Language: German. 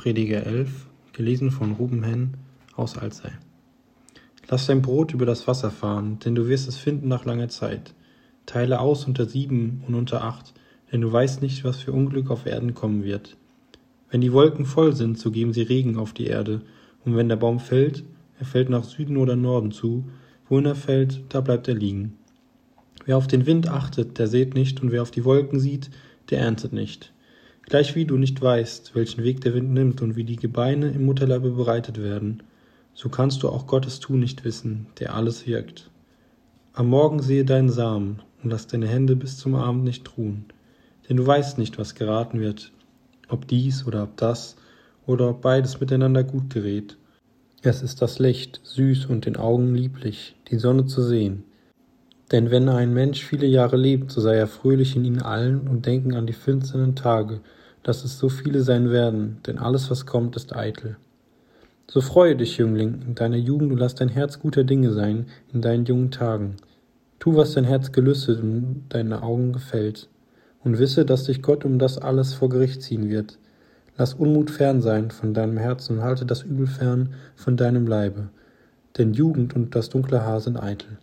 Prediger 11, gelesen von Ruben Henn aus Alzey. Lass dein Brot über das Wasser fahren, denn du wirst es finden nach langer Zeit. Teile aus unter sieben und unter acht, denn du weißt nicht, was für Unglück auf Erden kommen wird. Wenn die Wolken voll sind, so geben sie Regen auf die Erde, und wenn der Baum fällt, er fällt nach Süden oder Norden zu, wohin er fällt, da bleibt er liegen. Wer auf den Wind achtet, der sät nicht, und wer auf die Wolken sieht, der erntet nicht. Gleichwie du nicht weißt, welchen Weg der Wind nimmt und wie die Gebeine im Mutterleibe bereitet werden, so kannst du auch Gottes Tu nicht wissen, der alles wirkt. Am Morgen sehe deinen Samen und lass deine Hände bis zum Abend nicht ruhen, denn du weißt nicht, was geraten wird, ob dies oder ob das oder ob beides miteinander gut gerät. Es ist das Licht, süß und den Augen lieblich, die Sonne zu sehen. Denn wenn ein Mensch viele Jahre lebt, so sei er fröhlich in ihnen allen und denken an die finsteren Tage, dass es so viele sein werden, denn alles, was kommt, ist eitel. So freue dich, Jüngling, in deiner Jugend und lass dein Herz guter Dinge sein in deinen jungen Tagen. Tu, was dein Herz gelüstet und deine Augen gefällt. Und wisse, dass dich Gott um das alles vor Gericht ziehen wird. Lass Unmut fern sein von deinem Herzen und halte das Übel fern von deinem Leibe. Denn Jugend und das dunkle Haar sind eitel.